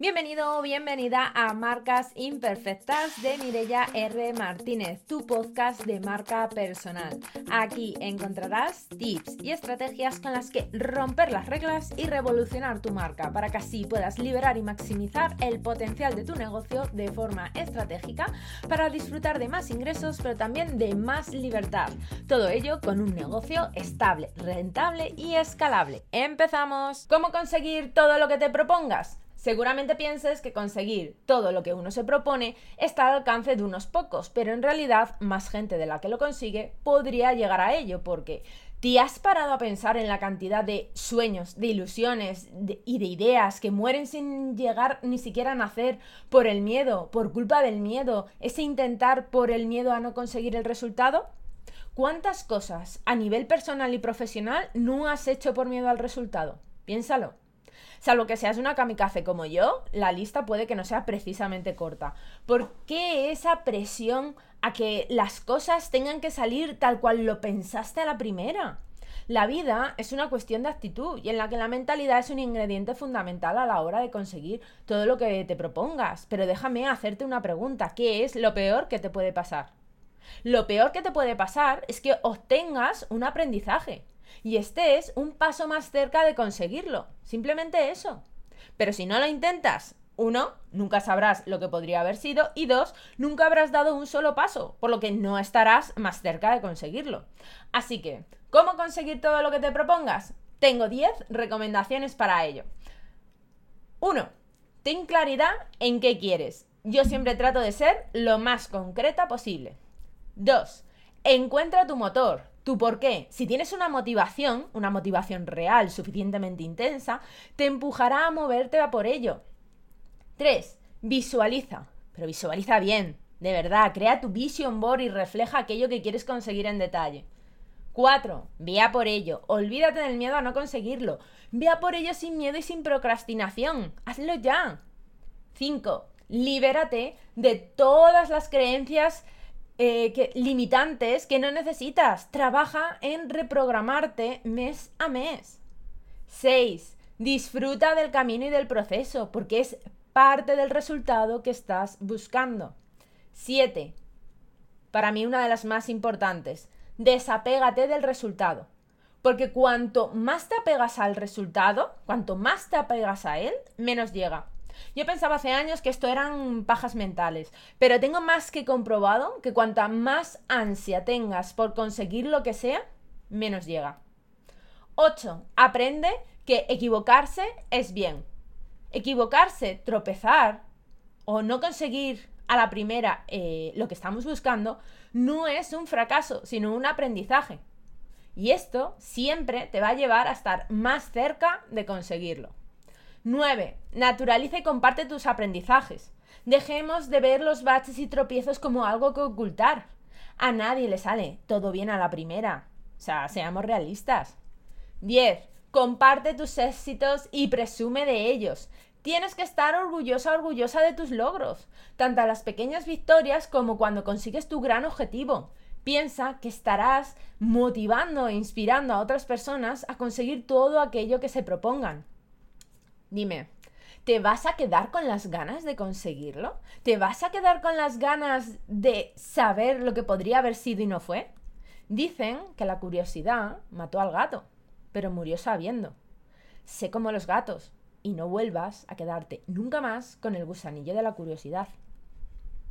Bienvenido o bienvenida a Marcas Imperfectas de Mirella R. Martínez, tu podcast de marca personal. Aquí encontrarás tips y estrategias con las que romper las reglas y revolucionar tu marca para que así puedas liberar y maximizar el potencial de tu negocio de forma estratégica para disfrutar de más ingresos pero también de más libertad. Todo ello con un negocio estable, rentable y escalable. ¡Empezamos! ¿Cómo conseguir todo lo que te propongas? Seguramente pienses que conseguir todo lo que uno se propone está al alcance de unos pocos, pero en realidad más gente de la que lo consigue podría llegar a ello, porque ¿te has parado a pensar en la cantidad de sueños, de ilusiones y de ideas que mueren sin llegar ni siquiera a nacer por el miedo, por culpa del miedo, ese intentar por el miedo a no conseguir el resultado? ¿Cuántas cosas a nivel personal y profesional no has hecho por miedo al resultado? Piénsalo. Salvo que seas una kamikaze como yo, la lista puede que no sea precisamente corta. ¿Por qué esa presión a que las cosas tengan que salir tal cual lo pensaste a la primera? La vida es una cuestión de actitud y en la que la mentalidad es un ingrediente fundamental a la hora de conseguir todo lo que te propongas. Pero déjame hacerte una pregunta, ¿qué es lo peor que te puede pasar? Lo peor que te puede pasar es que obtengas un aprendizaje y estés un paso más cerca de conseguirlo. Simplemente eso. Pero si no lo intentas, uno, nunca sabrás lo que podría haber sido y dos, nunca habrás dado un solo paso, por lo que no estarás más cerca de conseguirlo. Así que, ¿cómo conseguir todo lo que te propongas? Tengo 10 recomendaciones para ello. 1. Ten claridad en qué quieres. Yo siempre trato de ser lo más concreta posible. 2. Encuentra tu motor. ¿Tú por qué? Si tienes una motivación, una motivación real, suficientemente intensa, te empujará a moverte a por ello. 3. Visualiza. Pero visualiza bien, de verdad, crea tu vision board y refleja aquello que quieres conseguir en detalle. 4. Ve a por ello. Olvídate del miedo a no conseguirlo. Ve a por ello sin miedo y sin procrastinación. Hazlo ya. 5. Libérate de todas las creencias eh, limitantes que no necesitas. Trabaja en reprogramarte mes a mes. 6. Disfruta del camino y del proceso, porque es parte del resultado que estás buscando. 7. Para mí una de las más importantes. Desapégate del resultado. Porque cuanto más te apegas al resultado, cuanto más te apegas a él, menos llega. Yo pensaba hace años que esto eran pajas mentales, pero tengo más que comprobado que cuanta más ansia tengas por conseguir lo que sea, menos llega. 8. Aprende que equivocarse es bien. Equivocarse, tropezar o no conseguir a la primera eh, lo que estamos buscando, no es un fracaso, sino un aprendizaje. Y esto siempre te va a llevar a estar más cerca de conseguirlo. 9. Naturaliza y comparte tus aprendizajes. Dejemos de ver los baches y tropiezos como algo que ocultar. A nadie le sale todo bien a la primera. O sea, seamos realistas. 10. Comparte tus éxitos y presume de ellos. Tienes que estar orgullosa, orgullosa de tus logros, tanto las pequeñas victorias como cuando consigues tu gran objetivo. Piensa que estarás motivando e inspirando a otras personas a conseguir todo aquello que se propongan. Dime, ¿te vas a quedar con las ganas de conseguirlo? ¿Te vas a quedar con las ganas de saber lo que podría haber sido y no fue? Dicen que la curiosidad mató al gato, pero murió sabiendo. Sé como los gatos y no vuelvas a quedarte nunca más con el gusanillo de la curiosidad.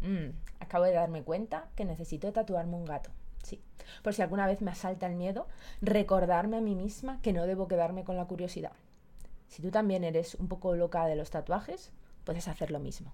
Mm, acabo de darme cuenta que necesito tatuarme un gato. Sí, por si alguna vez me asalta el miedo, recordarme a mí misma que no debo quedarme con la curiosidad. Si tú también eres un poco loca de los tatuajes, puedes hacer lo mismo.